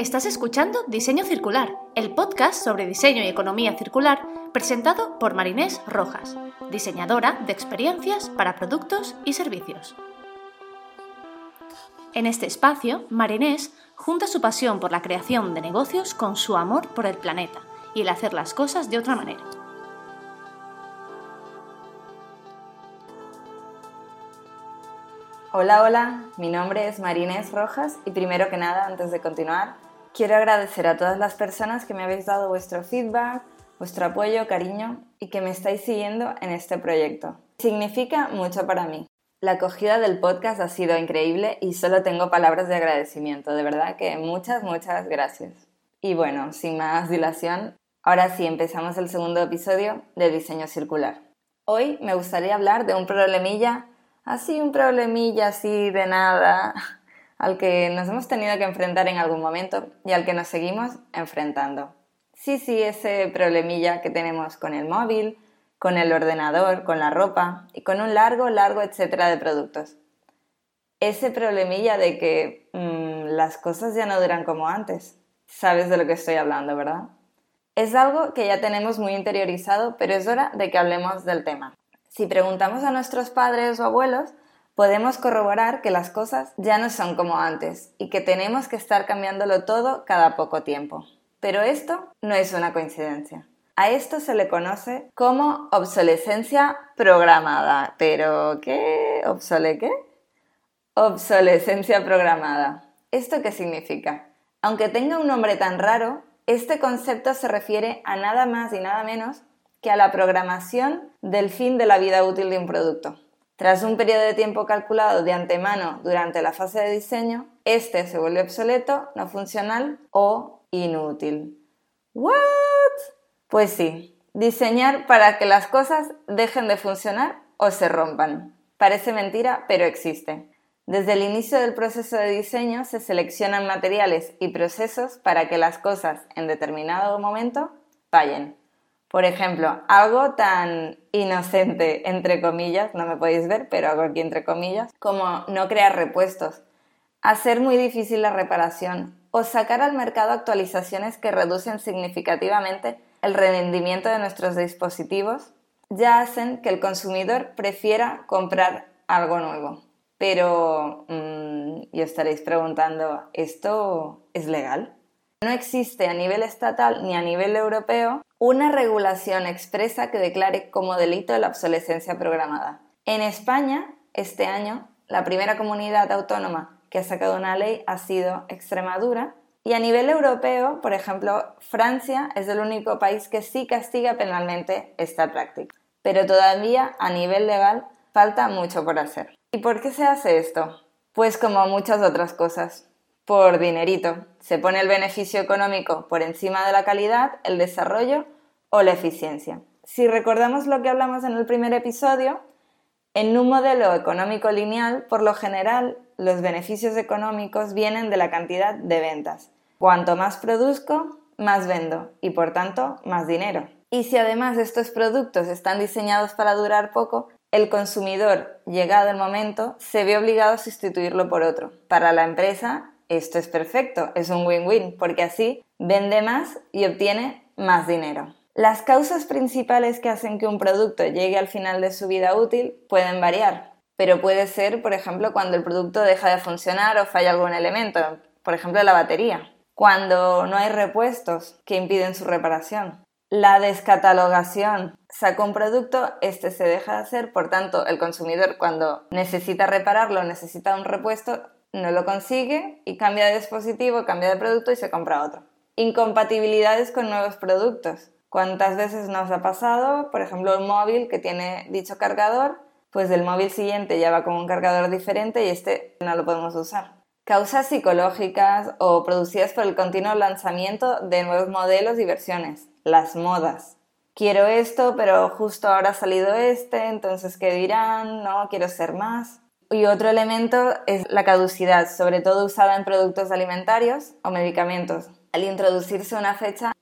Estás escuchando Diseño Circular, el podcast sobre diseño y economía circular presentado por Marinés Rojas, diseñadora de experiencias para productos y servicios. En este espacio, Marinés junta su pasión por la creación de negocios con su amor por el planeta y el hacer las cosas de otra manera. Hola, hola, mi nombre es Marinés Rojas y primero que nada, antes de continuar, quiero agradecer a todas las personas que me habéis dado vuestro feedback, vuestro apoyo, cariño y que me estáis siguiendo en este proyecto. Significa mucho para mí. La acogida del podcast ha sido increíble y solo tengo palabras de agradecimiento. De verdad que muchas, muchas gracias. Y bueno, sin más dilación, ahora sí empezamos el segundo episodio de Diseño Circular. Hoy me gustaría hablar de un problemilla así un problemilla así de nada al que nos hemos tenido que enfrentar en algún momento y al que nos seguimos enfrentando. Sí, sí, ese problemilla que tenemos con el móvil, con el ordenador, con la ropa y con un largo, largo, etcétera de productos. Ese problemilla de que mm, las cosas ya no duran como antes. Sabes de lo que estoy hablando, ¿verdad? Es algo que ya tenemos muy interiorizado, pero es hora de que hablemos del tema. Si preguntamos a nuestros padres o abuelos, podemos corroborar que las cosas ya no son como antes y que tenemos que estar cambiándolo todo cada poco tiempo. Pero esto no es una coincidencia. A esto se le conoce como obsolescencia programada. ¿Pero qué? ¿Obsole qué? Obsolescencia programada. ¿Esto qué significa? Aunque tenga un nombre tan raro, este concepto se refiere a nada más y nada menos que a la programación del fin de la vida útil de un producto. Tras un periodo de tiempo calculado de antemano durante la fase de diseño, este se vuelve obsoleto, no funcional o inútil. ¿What? Pues sí, diseñar para que las cosas dejen de funcionar o se rompan. Parece mentira, pero existe. Desde el inicio del proceso de diseño se seleccionan materiales y procesos para que las cosas en determinado momento fallen. Por ejemplo, algo tan inocente, entre comillas, no me podéis ver, pero hago aquí entre comillas, como no crear repuestos, hacer muy difícil la reparación o sacar al mercado actualizaciones que reducen significativamente el rendimiento de nuestros dispositivos, ya hacen que el consumidor prefiera comprar algo nuevo. Pero, mmm, y estaréis preguntando, ¿esto es legal? No existe a nivel estatal ni a nivel europeo una regulación expresa que declare como delito la obsolescencia programada. En España, este año, la primera comunidad autónoma que ha sacado una ley ha sido Extremadura y a nivel europeo, por ejemplo, Francia es el único país que sí castiga penalmente esta práctica. Pero todavía a nivel legal falta mucho por hacer. ¿Y por qué se hace esto? Pues como muchas otras cosas por dinerito. Se pone el beneficio económico por encima de la calidad, el desarrollo o la eficiencia. Si recordamos lo que hablamos en el primer episodio, en un modelo económico lineal, por lo general, los beneficios económicos vienen de la cantidad de ventas. Cuanto más produzco, más vendo y por tanto más dinero. Y si además estos productos están diseñados para durar poco, el consumidor, llegado el momento, se ve obligado a sustituirlo por otro. Para la empresa, esto es perfecto, es un win-win, porque así vende más y obtiene más dinero. Las causas principales que hacen que un producto llegue al final de su vida útil pueden variar, pero puede ser, por ejemplo, cuando el producto deja de funcionar o falla algún elemento, por ejemplo, la batería, cuando no hay repuestos que impiden su reparación. La descatalogación. Saca un producto, este se deja de hacer, por tanto, el consumidor cuando necesita repararlo, necesita un repuesto, no lo consigue y cambia de dispositivo, cambia de producto y se compra otro. Incompatibilidades con nuevos productos. ¿Cuántas veces nos ha pasado, por ejemplo, un móvil que tiene dicho cargador, pues el móvil siguiente ya va con un cargador diferente y este no lo podemos usar? Causas psicológicas o producidas por el continuo lanzamiento de nuevos modelos y versiones. Las modas. Quiero esto, pero justo ahora ha salido este, entonces ¿qué dirán? No, quiero ser más. Y otro elemento es la caducidad, sobre todo usada en productos alimentarios o medicamentos, al introducirse una fecha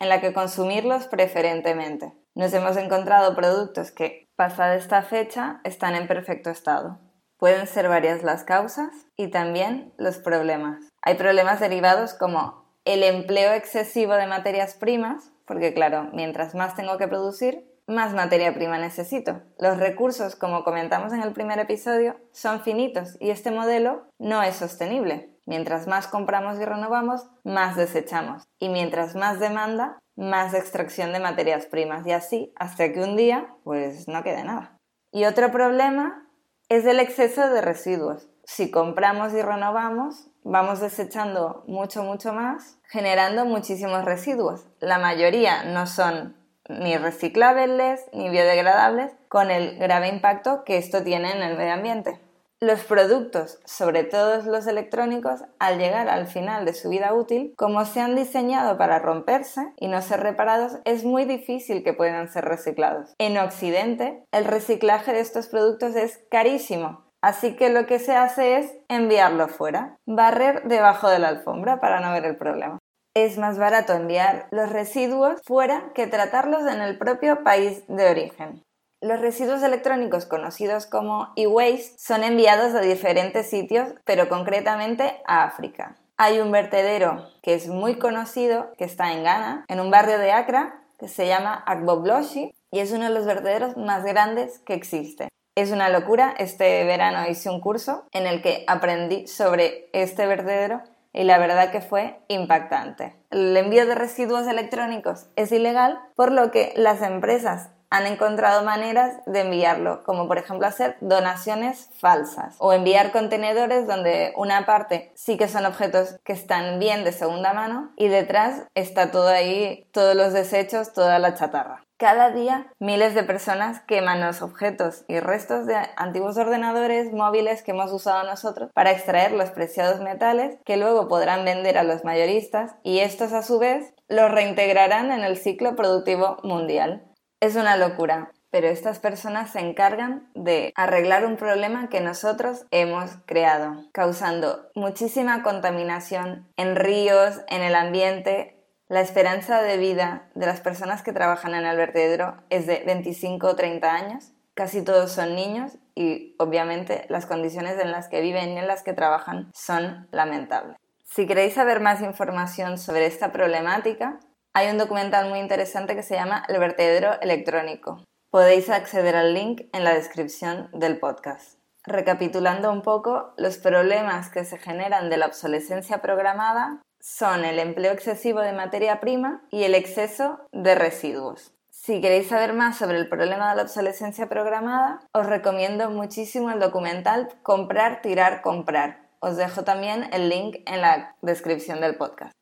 en la que consumirlos preferentemente. Nos hemos encontrado productos que, pasada esta fecha, están en perfecto estado. Pueden ser varias las causas y también los problemas. Hay problemas derivados como el empleo excesivo de materias primas, porque claro, mientras más tengo que producir, más materia prima necesito. Los recursos, como comentamos en el primer episodio, son finitos y este modelo no es sostenible. Mientras más compramos y renovamos, más desechamos. Y mientras más demanda, más extracción de materias primas. Y así hasta que un día, pues no quede nada. Y otro problema es el exceso de residuos. Si compramos y renovamos, vamos desechando mucho, mucho más, generando muchísimos residuos. La mayoría no son ni reciclables ni biodegradables, con el grave impacto que esto tiene en el medio ambiente. Los productos, sobre todo los electrónicos, al llegar al final de su vida útil, como se han diseñado para romperse y no ser reparados, es muy difícil que puedan ser reciclados. En Occidente, el reciclaje de estos productos es carísimo, Así que lo que se hace es enviarlo fuera, barrer debajo de la alfombra para no ver el problema. Es más barato enviar los residuos fuera que tratarlos en el propio país de origen. Los residuos electrónicos conocidos como e-waste son enviados a diferentes sitios, pero concretamente a África. Hay un vertedero que es muy conocido, que está en Ghana, en un barrio de Accra, que se llama Agbobloshi, y es uno de los vertederos más grandes que existe. Es una locura, este verano hice un curso en el que aprendí sobre este vertedero y la verdad que fue impactante. El envío de residuos electrónicos es ilegal, por lo que las empresas han encontrado maneras de enviarlo, como por ejemplo hacer donaciones falsas o enviar contenedores donde una parte sí que son objetos que están bien de segunda mano y detrás está todo ahí, todos los desechos, toda la chatarra. Cada día miles de personas queman los objetos y restos de antiguos ordenadores móviles que hemos usado nosotros para extraer los preciados metales que luego podrán vender a los mayoristas y estos a su vez los reintegrarán en el ciclo productivo mundial. Es una locura, pero estas personas se encargan de arreglar un problema que nosotros hemos creado, causando muchísima contaminación en ríos, en el ambiente. La esperanza de vida de las personas que trabajan en el vertedero es de 25 o 30 años. Casi todos son niños y obviamente las condiciones en las que viven y en las que trabajan son lamentables. Si queréis saber más información sobre esta problemática, hay un documental muy interesante que se llama El vertedero electrónico. Podéis acceder al link en la descripción del podcast. Recapitulando un poco, los problemas que se generan de la obsolescencia programada son el empleo excesivo de materia prima y el exceso de residuos. Si queréis saber más sobre el problema de la obsolescencia programada, os recomiendo muchísimo el documental Comprar, Tirar, Comprar. Os dejo también el link en la descripción del podcast.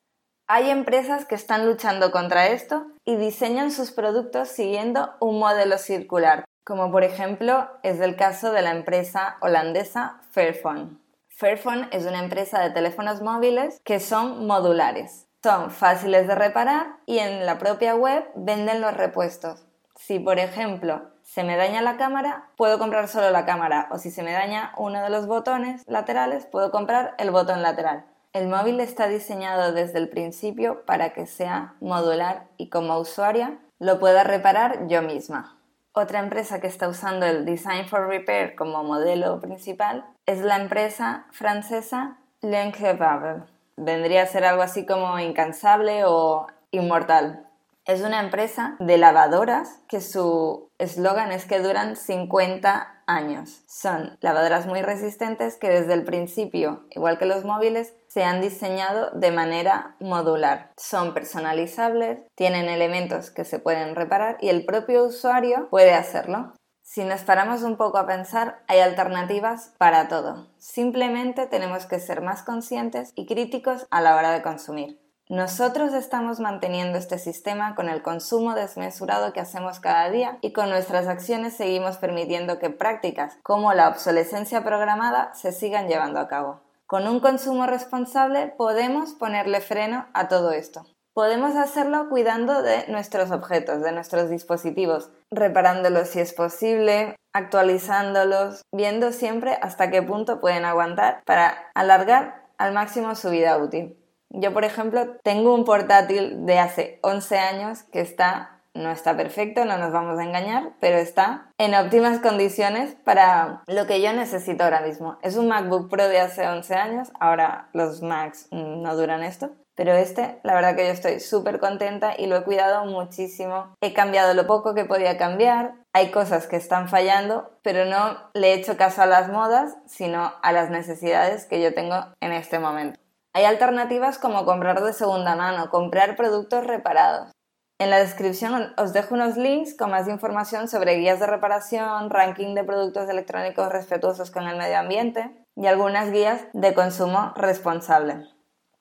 Hay empresas que están luchando contra esto y diseñan sus productos siguiendo un modelo circular, como por ejemplo es el caso de la empresa holandesa Fairphone. Fairphone es una empresa de teléfonos móviles que son modulares. Son fáciles de reparar y en la propia web venden los repuestos. Si por ejemplo se me daña la cámara, puedo comprar solo la cámara o si se me daña uno de los botones laterales, puedo comprar el botón lateral. El móvil está diseñado desde el principio para que sea modular y como usuaria lo pueda reparar yo misma. Otra empresa que está usando el Design for Repair como modelo principal es la empresa francesa L'Increvable. Vendría a ser algo así como incansable o inmortal. Es una empresa de lavadoras que su eslogan es que duran 50 años. Son lavadoras muy resistentes que desde el principio, igual que los móviles, se han diseñado de manera modular. Son personalizables, tienen elementos que se pueden reparar y el propio usuario puede hacerlo. Si nos paramos un poco a pensar, hay alternativas para todo. Simplemente tenemos que ser más conscientes y críticos a la hora de consumir. Nosotros estamos manteniendo este sistema con el consumo desmesurado que hacemos cada día y con nuestras acciones seguimos permitiendo que prácticas como la obsolescencia programada se sigan llevando a cabo. Con un consumo responsable podemos ponerle freno a todo esto. Podemos hacerlo cuidando de nuestros objetos, de nuestros dispositivos, reparándolos si es posible, actualizándolos, viendo siempre hasta qué punto pueden aguantar para alargar al máximo su vida útil. Yo, por ejemplo, tengo un portátil de hace 11 años que está no está perfecto, no nos vamos a engañar, pero está en óptimas condiciones para lo que yo necesito ahora mismo. Es un MacBook Pro de hace 11 años, ahora los Macs no duran esto, Pero este, la verdad que yo estoy súper contenta y lo he cuidado muchísimo. He cambiado lo poco que podía cambiar. Hay cosas que están fallando, pero no le he hecho caso a las modas, sino a las necesidades que yo tengo en este momento. Hay alternativas como comprar de segunda mano, comprar productos reparados. En la descripción os dejo unos links con más información sobre guías de reparación, ranking de productos electrónicos respetuosos con el medio ambiente y algunas guías de consumo responsable.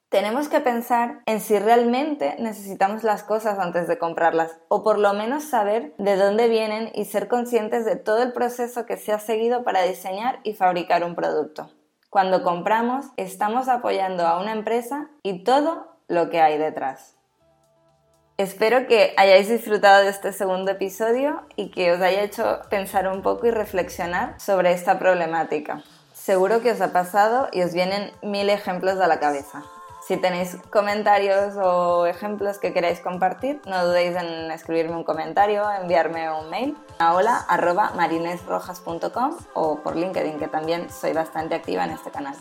Tenemos que pensar en si realmente necesitamos las cosas antes de comprarlas o por lo menos saber de dónde vienen y ser conscientes de todo el proceso que se ha seguido para diseñar y fabricar un producto. Cuando compramos estamos apoyando a una empresa y todo lo que hay detrás. Espero que hayáis disfrutado de este segundo episodio y que os haya hecho pensar un poco y reflexionar sobre esta problemática. Seguro que os ha pasado y os vienen mil ejemplos a la cabeza. Si tenéis comentarios o ejemplos que queráis compartir, no dudéis en escribirme un comentario, enviarme un mail a hola.marinesrojas.com o por LinkedIn, que también soy bastante activa en este canal.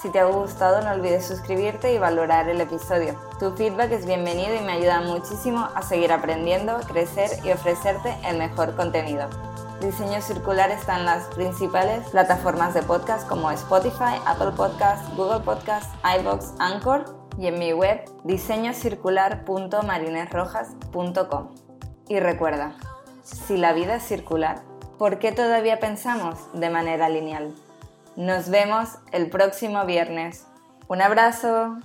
Si te ha gustado no olvides suscribirte y valorar el episodio. Tu feedback es bienvenido y me ayuda muchísimo a seguir aprendiendo, crecer y ofrecerte el mejor contenido. Diseño Circular está en las principales plataformas de podcast como Spotify, Apple Podcasts, Google Podcasts, iVoox, Anchor y en mi web diseñocircular.marinesrojas.com. Y recuerda, si la vida es circular, ¿por qué todavía pensamos de manera lineal? Nos vemos el próximo viernes. Un abrazo.